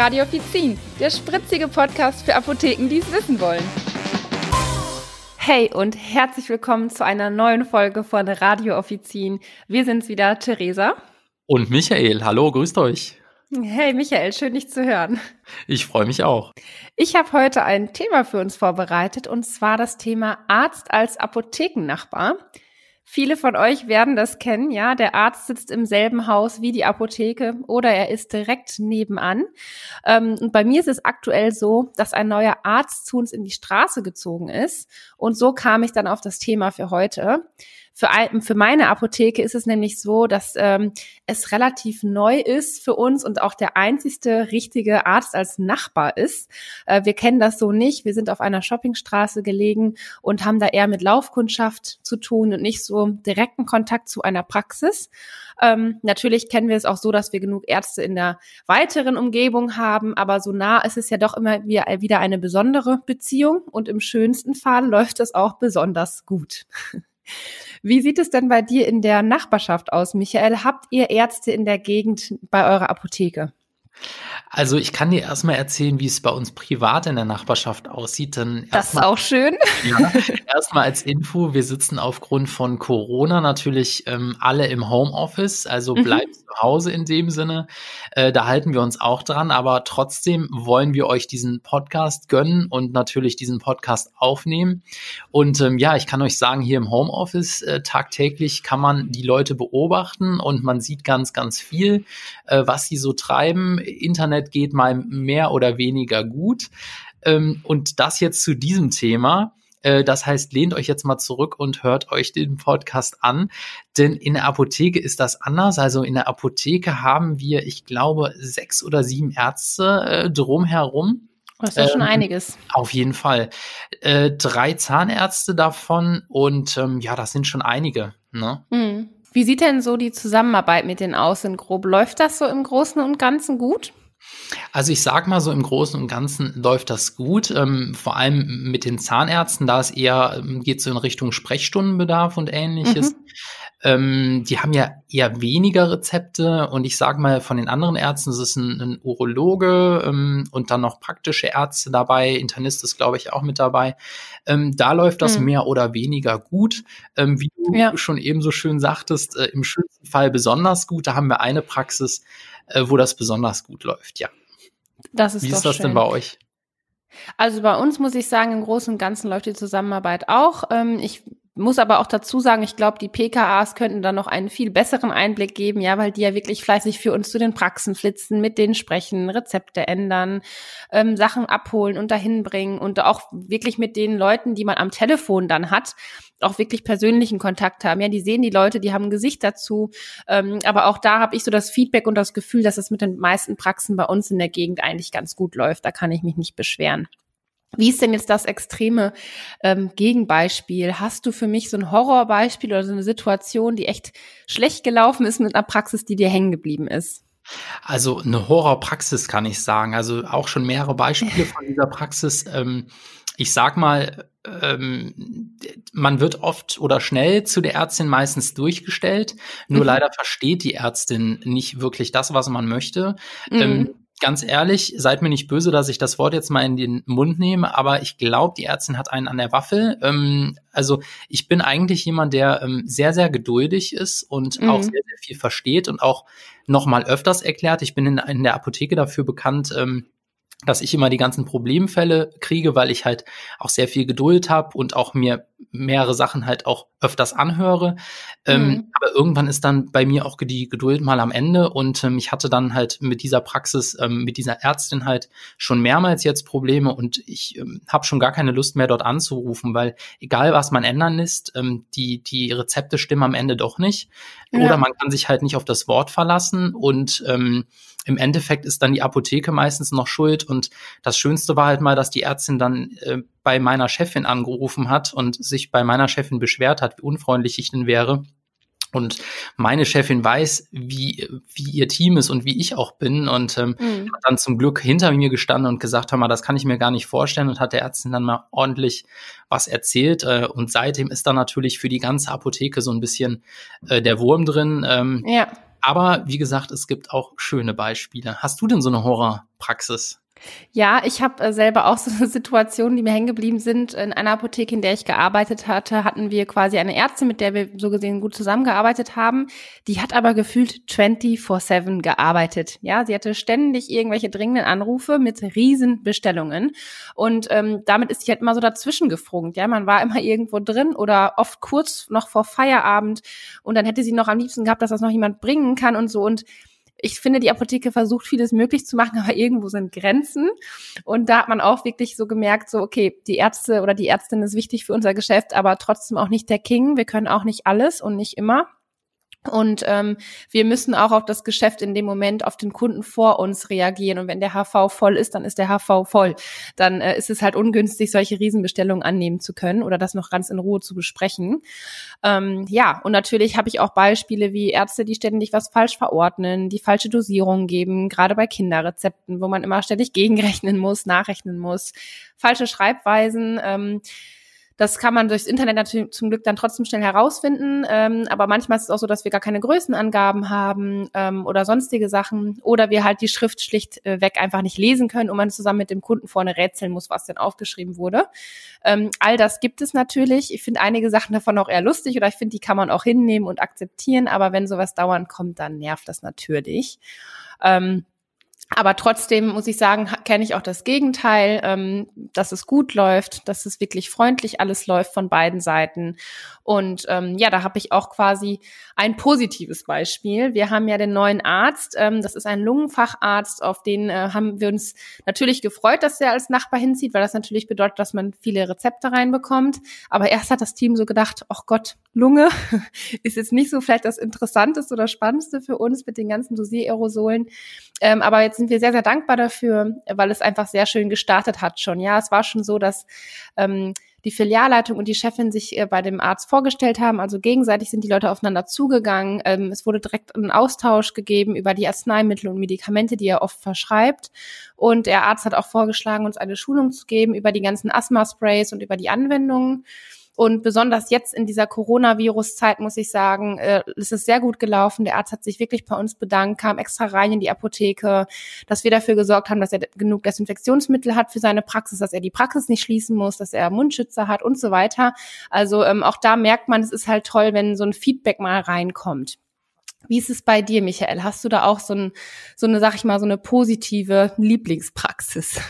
Radio Offizin, der spritzige Podcast für Apotheken, die es wissen wollen. Hey und herzlich willkommen zu einer neuen Folge von Radio Offizin. Wir sind's wieder, Theresa. Und Michael. Hallo, grüßt euch. Hey Michael, schön dich zu hören. Ich freue mich auch. Ich habe heute ein Thema für uns vorbereitet und zwar das Thema Arzt als Apothekennachbar. Viele von euch werden das kennen, ja. Der Arzt sitzt im selben Haus wie die Apotheke oder er ist direkt nebenan. Ähm, und bei mir ist es aktuell so, dass ein neuer Arzt zu uns in die Straße gezogen ist. Und so kam ich dann auf das Thema für heute. Für, für meine Apotheke ist es nämlich so, dass ähm, es relativ neu ist für uns und auch der einzigste richtige Arzt als Nachbar ist. Äh, wir kennen das so nicht. Wir sind auf einer Shoppingstraße gelegen und haben da eher mit Laufkundschaft zu tun und nicht so direkten Kontakt zu einer Praxis. Ähm, natürlich kennen wir es auch so, dass wir genug Ärzte in der weiteren Umgebung haben, aber so nah ist es ja doch immer wieder eine besondere Beziehung und im schönsten Fall läuft es auch besonders gut. Wie sieht es denn bei dir in der Nachbarschaft aus, Michael? Habt ihr Ärzte in der Gegend bei eurer Apotheke? Also ich kann dir erstmal erzählen, wie es bei uns privat in der Nachbarschaft aussieht. Dann das ist auch schön. Ja, erstmal als Info, wir sitzen aufgrund von Corona natürlich ähm, alle im Homeoffice, also mhm. bleibt zu Hause in dem Sinne. Äh, da halten wir uns auch dran, aber trotzdem wollen wir euch diesen Podcast gönnen und natürlich diesen Podcast aufnehmen. Und ähm, ja, ich kann euch sagen, hier im Homeoffice äh, tagtäglich kann man die Leute beobachten und man sieht ganz, ganz viel, äh, was sie so treiben. Internet geht mal mehr oder weniger gut. Ähm, und das jetzt zu diesem Thema. Äh, das heißt, lehnt euch jetzt mal zurück und hört euch den Podcast an, denn in der Apotheke ist das anders. Also in der Apotheke haben wir, ich glaube, sechs oder sieben Ärzte äh, drumherum. Das ist ja ähm, schon einiges. Auf jeden Fall. Äh, drei Zahnärzte davon und ähm, ja, das sind schon einige. Ne? Mhm. Wie sieht denn so die Zusammenarbeit mit denen aus in grob? Läuft das so im Großen und Ganzen gut? Also ich sag mal so im Großen und Ganzen läuft das gut, ähm, vor allem mit den Zahnärzten, da es eher ähm, geht so in Richtung Sprechstundenbedarf und ähnliches. Mhm. Ähm, die haben ja eher weniger Rezepte und ich sage mal von den anderen Ärzten, es ist ein, ein Urologe ähm, und dann noch praktische Ärzte dabei, Internist ist glaube ich auch mit dabei. Ähm, da läuft das mhm. mehr oder weniger gut. Ähm, wie du ja. schon eben so schön sagtest, äh, im schönsten Fall besonders gut. Da haben wir eine Praxis, äh, wo das besonders gut läuft, ja. Das ist Wie ist das schön. denn bei euch? Also bei uns muss ich sagen, im Großen und Ganzen läuft die Zusammenarbeit auch. Ähm, ich muss aber auch dazu sagen, ich glaube, die PKAs könnten da noch einen viel besseren Einblick geben, ja, weil die ja wirklich fleißig für uns zu den Praxen flitzen, mit denen sprechen, Rezepte ändern, ähm, Sachen abholen und dahin bringen und auch wirklich mit den Leuten, die man am Telefon dann hat, auch wirklich persönlichen Kontakt haben. Ja, die sehen die Leute, die haben ein Gesicht dazu. Ähm, aber auch da habe ich so das Feedback und das Gefühl, dass es mit den meisten Praxen bei uns in der Gegend eigentlich ganz gut läuft. Da kann ich mich nicht beschweren. Wie ist denn jetzt das extreme ähm, Gegenbeispiel? Hast du für mich so ein Horrorbeispiel oder so eine Situation, die echt schlecht gelaufen ist mit einer Praxis, die dir hängen geblieben ist? Also eine Horrorpraxis kann ich sagen. Also auch schon mehrere Beispiele von dieser Praxis. Ähm, ich sag mal, ähm, man wird oft oder schnell zu der Ärztin meistens durchgestellt. Nur mhm. leider versteht die Ärztin nicht wirklich das, was man möchte. Mhm. Ähm, ganz ehrlich, seid mir nicht böse, dass ich das Wort jetzt mal in den Mund nehme, aber ich glaube, die Ärztin hat einen an der Waffel. Ähm, also ich bin eigentlich jemand, der ähm, sehr, sehr geduldig ist und mhm. auch sehr, sehr viel versteht und auch noch mal öfters erklärt. Ich bin in, in der Apotheke dafür bekannt, ähm, dass ich immer die ganzen Problemfälle kriege, weil ich halt auch sehr viel Geduld habe und auch mir mehrere Sachen halt auch öfters anhöre. Ähm, mhm. Aber irgendwann ist dann bei mir auch die Geduld mal am Ende und ähm, ich hatte dann halt mit dieser Praxis, ähm, mit dieser Ärztin halt schon mehrmals jetzt Probleme und ich ähm, habe schon gar keine Lust mehr dort anzurufen, weil egal was man ändern lässt, ähm, die, die Rezepte stimmen am Ende doch nicht. Ja. Oder man kann sich halt nicht auf das Wort verlassen und ähm, im Endeffekt ist dann die Apotheke meistens noch schuld. Und das Schönste war halt mal, dass die Ärztin dann äh, bei meiner Chefin angerufen hat und sich bei meiner Chefin beschwert hat, wie unfreundlich ich denn wäre. Und meine Chefin weiß, wie, wie ihr Team ist und wie ich auch bin. Und ähm, mhm. hat dann zum Glück hinter mir gestanden und gesagt, hör mal, das kann ich mir gar nicht vorstellen. Und hat der Ärztin dann mal ordentlich was erzählt. Äh, und seitdem ist da natürlich für die ganze Apotheke so ein bisschen äh, der Wurm drin. Ähm, ja Aber wie gesagt, es gibt auch schöne Beispiele. Hast du denn so eine Horrorpraxis? Ja, ich habe äh, selber auch so eine Situation, die mir hängen geblieben sind. In einer Apotheke, in der ich gearbeitet hatte, hatten wir quasi eine Ärztin, mit der wir so gesehen gut zusammengearbeitet haben. Die hat aber gefühlt 24-7 gearbeitet. Ja, sie hatte ständig irgendwelche dringenden Anrufe mit riesen Bestellungen. Und ähm, damit ist sie halt immer so dazwischen gefrungt. Ja, man war immer irgendwo drin oder oft kurz noch vor Feierabend. Und dann hätte sie noch am liebsten gehabt, dass das noch jemand bringen kann und so. Und ich finde, die Apotheke versucht vieles möglich zu machen, aber irgendwo sind Grenzen. Und da hat man auch wirklich so gemerkt, so, okay, die Ärzte oder die Ärztin ist wichtig für unser Geschäft, aber trotzdem auch nicht der King. Wir können auch nicht alles und nicht immer. Und ähm, wir müssen auch auf das Geschäft in dem Moment, auf den Kunden vor uns reagieren. Und wenn der HV voll ist, dann ist der HV voll. Dann äh, ist es halt ungünstig, solche Riesenbestellungen annehmen zu können oder das noch ganz in Ruhe zu besprechen. Ähm, ja, und natürlich habe ich auch Beispiele wie Ärzte, die ständig was falsch verordnen, die falsche Dosierung geben, gerade bei Kinderrezepten, wo man immer ständig gegenrechnen muss, nachrechnen muss, falsche Schreibweisen. Ähm, das kann man durchs Internet natürlich zum Glück dann trotzdem schnell herausfinden. Ähm, aber manchmal ist es auch so, dass wir gar keine Größenangaben haben ähm, oder sonstige Sachen. Oder wir halt die Schrift schlicht äh, weg einfach nicht lesen können und man zusammen mit dem Kunden vorne rätseln muss, was denn aufgeschrieben wurde. Ähm, all das gibt es natürlich. Ich finde einige Sachen davon auch eher lustig oder ich finde, die kann man auch hinnehmen und akzeptieren. Aber wenn sowas dauernd kommt, dann nervt das natürlich. Ähm, aber trotzdem muss ich sagen, kenne ich auch das Gegenteil, ähm, dass es gut läuft, dass es wirklich freundlich alles läuft von beiden Seiten. Und ähm, ja, da habe ich auch quasi ein positives Beispiel. Wir haben ja den neuen Arzt, ähm, das ist ein Lungenfacharzt, auf den äh, haben wir uns natürlich gefreut, dass er als Nachbar hinzieht, weil das natürlich bedeutet, dass man viele Rezepte reinbekommt. Aber erst hat das Team so gedacht, ach Gott, Lunge ist jetzt nicht so vielleicht das Interessanteste oder Spannendste für uns mit den ganzen Dosiererrosolen. Ähm, aber jetzt sind wir sehr, sehr dankbar dafür, weil es einfach sehr schön gestartet hat schon. Ja, es war schon so, dass ähm, die Filialleitung und die Chefin sich äh, bei dem Arzt vorgestellt haben. Also gegenseitig sind die Leute aufeinander zugegangen. Ähm, es wurde direkt ein Austausch gegeben über die Arzneimittel und Medikamente, die er oft verschreibt. Und der Arzt hat auch vorgeschlagen, uns eine Schulung zu geben über die ganzen Asthma-Sprays und über die Anwendungen. Und besonders jetzt in dieser Coronavirus-Zeit muss ich sagen, äh, ist es sehr gut gelaufen. Der Arzt hat sich wirklich bei uns bedankt, kam extra rein in die Apotheke, dass wir dafür gesorgt haben, dass er genug Desinfektionsmittel hat für seine Praxis, dass er die Praxis nicht schließen muss, dass er Mundschützer hat und so weiter. Also ähm, auch da merkt man, es ist halt toll, wenn so ein Feedback mal reinkommt. Wie ist es bei dir, Michael? Hast du da auch so, ein, so eine, sag ich mal, so eine positive Lieblingspraxis?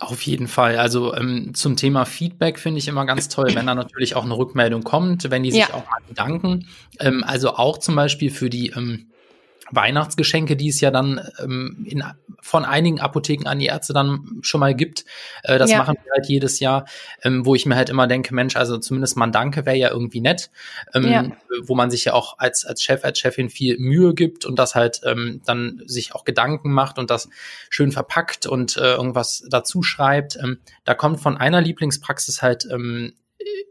Auf jeden Fall. Also ähm, zum Thema Feedback finde ich immer ganz toll, wenn da natürlich auch eine Rückmeldung kommt, wenn die sich ja. auch mal bedanken. Ähm, also auch zum Beispiel für die ähm, Weihnachtsgeschenke, die es ja dann ähm, in, von einigen Apotheken an die Ärzte dann schon mal gibt. Äh, das ja. machen wir halt jedes Jahr, ähm, wo ich mir halt immer denke, Mensch, also zumindest mal ein Danke wäre ja irgendwie nett, ähm, ja. wo man sich ja auch als, als Chef, als Chefin viel Mühe gibt und das halt ähm, dann sich auch Gedanken macht und das schön verpackt und äh, irgendwas dazu schreibt. Ähm, da kommt von einer Lieblingspraxis halt ähm,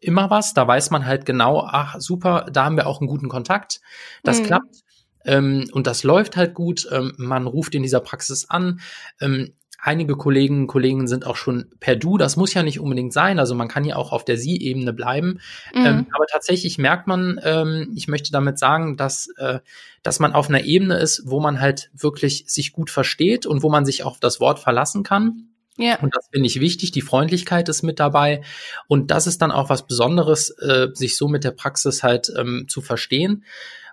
immer was. Da weiß man halt genau, ach super, da haben wir auch einen guten Kontakt. Das mhm. klappt. Ähm, und das läuft halt gut. Ähm, man ruft in dieser Praxis an. Ähm, einige Kollegen und Kollegen sind auch schon per Du. Das muss ja nicht unbedingt sein. Also man kann ja auch auf der Sie-Ebene bleiben. Mhm. Ähm, aber tatsächlich merkt man, ähm, ich möchte damit sagen, dass, äh, dass man auf einer Ebene ist, wo man halt wirklich sich gut versteht und wo man sich auf das Wort verlassen kann. Ja. Und das finde ich wichtig. Die Freundlichkeit ist mit dabei. Und das ist dann auch was Besonderes, äh, sich so mit der Praxis halt ähm, zu verstehen.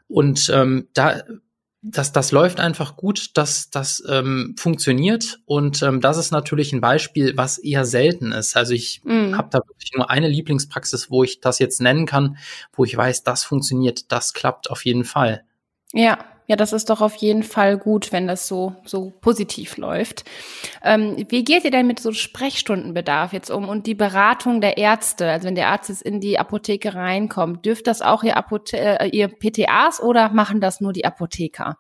Und ähm, da das, das läuft einfach gut, das, das ähm, funktioniert und ähm, das ist natürlich ein Beispiel, was eher selten ist. Also ich mm. habe da wirklich nur eine Lieblingspraxis, wo ich das jetzt nennen kann, wo ich weiß, das funktioniert, das klappt auf jeden Fall. Ja, ja, das ist doch auf jeden Fall gut, wenn das so, so positiv läuft. Ähm, wie geht ihr denn mit so Sprechstundenbedarf jetzt um und die Beratung der Ärzte? Also wenn der Arzt jetzt in die Apotheke reinkommt, dürft das auch ihr, Apothe äh, ihr PTAs oder machen das nur die Apotheker?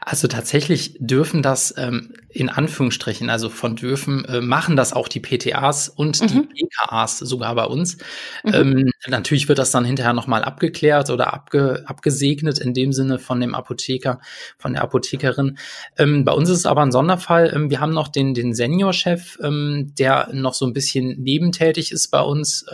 Also tatsächlich dürfen das ähm, in Anführungsstrichen, also von dürfen, äh, machen das auch die PTAs und mhm. die PKAs sogar bei uns. Mhm. Ähm, natürlich wird das dann hinterher nochmal abgeklärt oder abge abgesegnet in dem Sinne von dem Apotheker Apotheker, von der Apothekerin. Ähm, bei uns ist es aber ein Sonderfall. Ähm, wir haben noch den, den Seniorchef, ähm, der noch so ein bisschen nebentätig ist bei uns.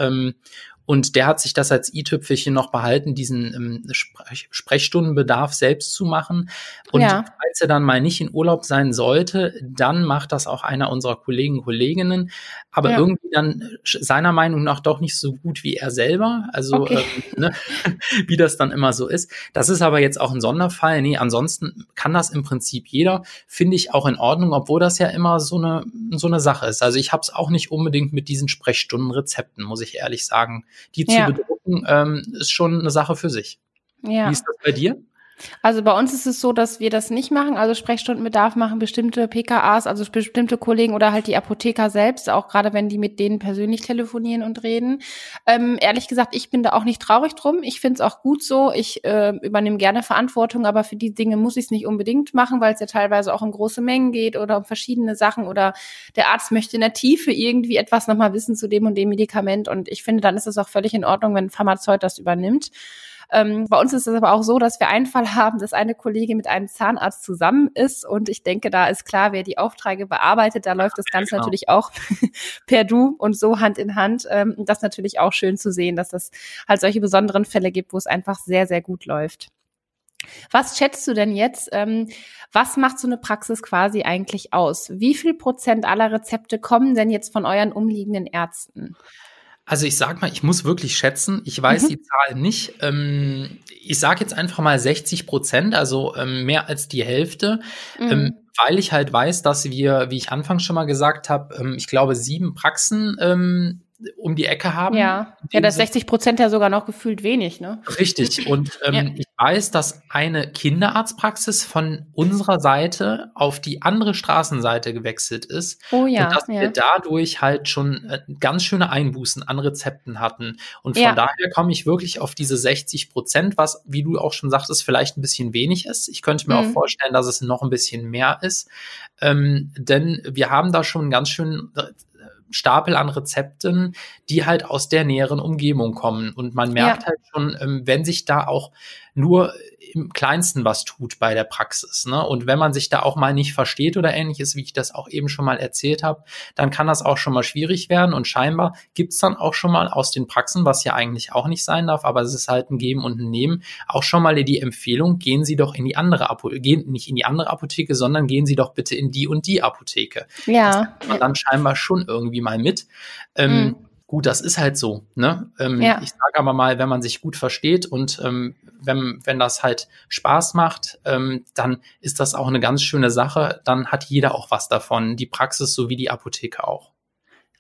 Und der hat sich das als i-Tüpfelchen noch behalten, diesen ähm, Sprech Sprechstundenbedarf selbst zu machen. Und ja. falls er dann mal nicht in Urlaub sein sollte, dann macht das auch einer unserer Kollegen, Kolleginnen, aber ja. irgendwie dann seiner Meinung nach doch nicht so gut wie er selber. Also okay. ähm, ne, wie das dann immer so ist. Das ist aber jetzt auch ein Sonderfall. Nee, ansonsten kann das im Prinzip jeder. Finde ich auch in Ordnung, obwohl das ja immer so eine, so eine Sache ist. Also ich habe es auch nicht unbedingt mit diesen Sprechstundenrezepten, muss ich ehrlich sagen. Die ja. zu bedrucken, ähm, ist schon eine Sache für sich. Ja. Wie ist das bei dir? Also bei uns ist es so, dass wir das nicht machen. Also Sprechstundenbedarf machen bestimmte PKAs, also bestimmte Kollegen oder halt die Apotheker selbst, auch gerade wenn die mit denen persönlich telefonieren und reden. Ähm, ehrlich gesagt, ich bin da auch nicht traurig drum. Ich finde es auch gut so. Ich äh, übernehme gerne Verantwortung, aber für die Dinge muss ich es nicht unbedingt machen, weil es ja teilweise auch um große Mengen geht oder um verschiedene Sachen oder der Arzt möchte in der Tiefe irgendwie etwas nochmal wissen zu dem und dem Medikament. Und ich finde, dann ist es auch völlig in Ordnung, wenn ein Pharmazeut das übernimmt. Ähm, bei uns ist es aber auch so, dass wir einen Fall haben, dass eine Kollegin mit einem Zahnarzt zusammen ist und ich denke, da ist klar, wer die Aufträge bearbeitet. Da läuft das Ganze genau. natürlich auch per Du und so Hand in Hand. Ähm, das ist natürlich auch schön zu sehen, dass es halt solche besonderen Fälle gibt, wo es einfach sehr, sehr gut läuft. Was schätzt du denn jetzt? Ähm, was macht so eine Praxis quasi eigentlich aus? Wie viel Prozent aller Rezepte kommen denn jetzt von euren umliegenden Ärzten? Also ich sag mal, ich muss wirklich schätzen, ich weiß mhm. die Zahl nicht. Ähm, ich sage jetzt einfach mal 60 Prozent, also ähm, mehr als die Hälfte, mhm. ähm, weil ich halt weiß, dass wir, wie ich anfangs schon mal gesagt habe, ähm, ich glaube sieben Praxen ähm, um die Ecke haben. Ja, ja das 60 Prozent ja sogar noch gefühlt wenig, ne? Richtig. Und ähm, ja. ich weiß, dass eine Kinderarztpraxis von unserer Seite auf die andere Straßenseite gewechselt ist. Oh ja. Und dass ja. wir dadurch halt schon äh, ganz schöne Einbußen an Rezepten hatten. Und von ja. daher komme ich wirklich auf diese 60 Prozent, was, wie du auch schon sagtest, vielleicht ein bisschen wenig ist. Ich könnte mir mhm. auch vorstellen, dass es noch ein bisschen mehr ist. Ähm, denn wir haben da schon ganz schön Stapel an Rezepten, die halt aus der näheren Umgebung kommen. Und man merkt ja. halt schon, ähm, wenn sich da auch nur im Kleinsten was tut bei der Praxis. Ne? Und wenn man sich da auch mal nicht versteht oder ähnliches, wie ich das auch eben schon mal erzählt habe, dann kann das auch schon mal schwierig werden. Und scheinbar gibt's dann auch schon mal aus den Praxen, was ja eigentlich auch nicht sein darf, aber es ist halt ein Geben und ein Nehmen, auch schon mal die Empfehlung, gehen Sie doch in die andere Apotheke, gehen nicht in die andere Apotheke, sondern gehen Sie doch bitte in die und die Apotheke. Ja. Das man dann scheinbar schon irgendwie mal mit. Ähm, mhm. Gut, das ist halt so. Ne? Ähm, ja. Ich sage aber mal, wenn man sich gut versteht und ähm, wenn, wenn das halt Spaß macht, ähm, dann ist das auch eine ganz schöne Sache. Dann hat jeder auch was davon, die Praxis sowie die Apotheke auch.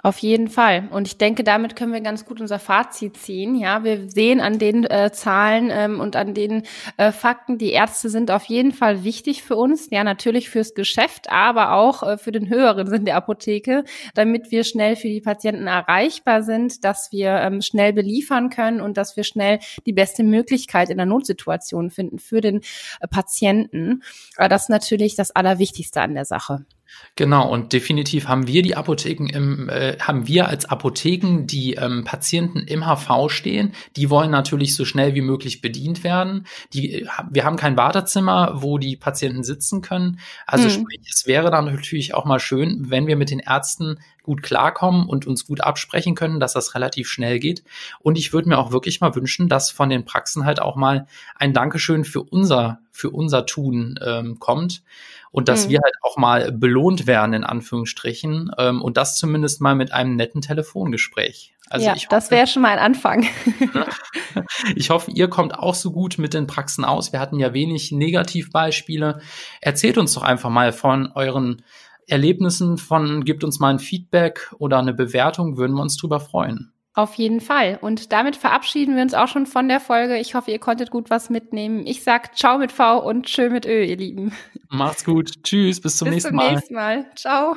Auf jeden Fall. Und ich denke, damit können wir ganz gut unser Fazit ziehen. Ja, wir sehen an den äh, Zahlen ähm, und an den äh, Fakten, die Ärzte sind auf jeden Fall wichtig für uns. Ja, natürlich fürs Geschäft, aber auch äh, für den höheren Sinn der Apotheke, damit wir schnell für die Patienten erreichbar sind, dass wir ähm, schnell beliefern können und dass wir schnell die beste Möglichkeit in der Notsituation finden für den äh, Patienten. Das ist natürlich das Allerwichtigste an der Sache. Genau, und definitiv haben wir die Apotheken im, äh, haben wir als Apotheken die ähm, Patienten im HV stehen. Die wollen natürlich so schnell wie möglich bedient werden. Die, äh, wir haben kein Wartezimmer, wo die Patienten sitzen können. Also mhm. sprich, es wäre dann natürlich auch mal schön, wenn wir mit den Ärzten gut klarkommen und uns gut absprechen können, dass das relativ schnell geht. Und ich würde mir auch wirklich mal wünschen, dass von den Praxen halt auch mal ein Dankeschön für unser, für unser Tun ähm, kommt und dass mhm. wir halt auch mal belohnt werden, in Anführungsstrichen, ähm, und das zumindest mal mit einem netten Telefongespräch. Also ja, hoffe, das wäre schon mal ein Anfang. Ne? ich hoffe, ihr kommt auch so gut mit den Praxen aus. Wir hatten ja wenig Negativbeispiele. Erzählt uns doch einfach mal von euren Erlebnissen von, gibt uns mal ein Feedback oder eine Bewertung, würden wir uns drüber freuen. Auf jeden Fall. Und damit verabschieden wir uns auch schon von der Folge. Ich hoffe, ihr konntet gut was mitnehmen. Ich sag Ciao mit V und Tschö mit Ö, ihr Lieben. Macht's gut. Tschüss, bis zum bis nächsten Mal. Bis zum nächsten Mal. Ciao.